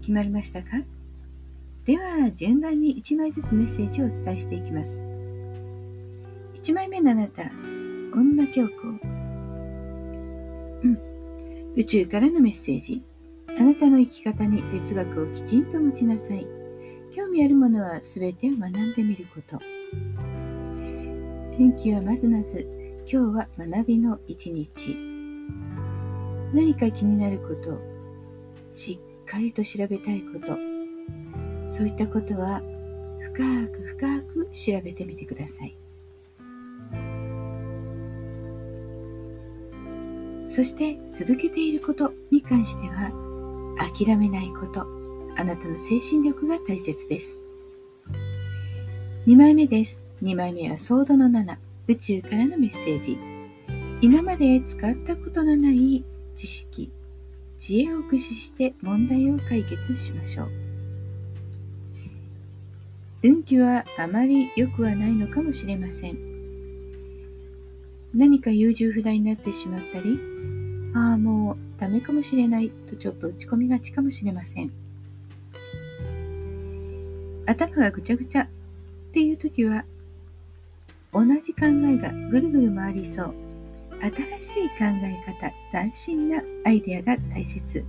決まりましたか？では順番に1枚ずつメッセージをお伝えしていきます。1枚目のあなた女教皇。うん。宇宙からのメッセージ。あなたの生き方に哲学をきちんと持ちなさい。興味あるものは全てを学んでみること。天気はまずまず今日は学びの一日。何か気になることしっかりと調べたいこと。そういったことは深く深く調べてみてください。そして続けていることに関しては諦めないこと。あなたの精神力が大切です。2枚目です。2枚目はソードの7宇宙からのメッセージ。今まで使ったことのない知恵を駆使して問題を解決しましょう。運気はあまり良くはないのかもしれません。何か優柔不断になってしまったりああもうダメかもしれないとちょっと落ち込みがちかもしれません。頭がぐちゃぐちゃっていう時は同じ考えがぐるぐる回りそう。新しい考え方斬新なアイデアが大切。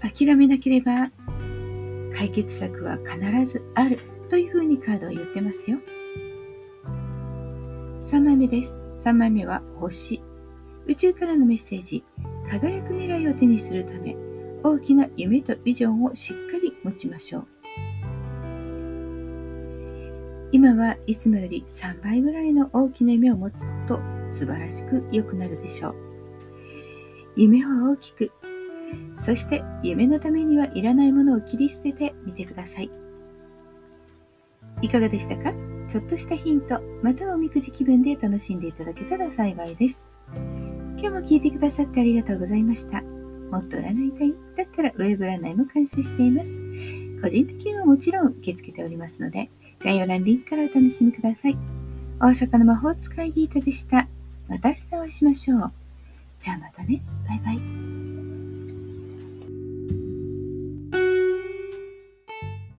諦めなければ解決策は必ずあるというふうにカードは言ってますよ。3枚目です。3枚目は星。宇宙からのメッセージ。輝く未来を手にするため大きな夢とビジョンをしっかり持ちましょう。今はいつもより3倍ぐらいの大きな夢を持つこと素晴らしく良くなるでしょう。夢を大きくそして夢のためにはいらないものを切り捨ててみてください。いかがでしたか？ちょっとしたヒントまたおみくじ気分で楽しんでいただけたら幸いです。今日も聞いてくださってありがとうございました。もっと占いたい？だったらウェブ占いも監修しています。個人的にはもちろん受け付けておりますので概要欄リンクからお楽しみください。大阪の魔法使いギータでした。また明日お会いしましょう。じゃあまたね。バイバイ。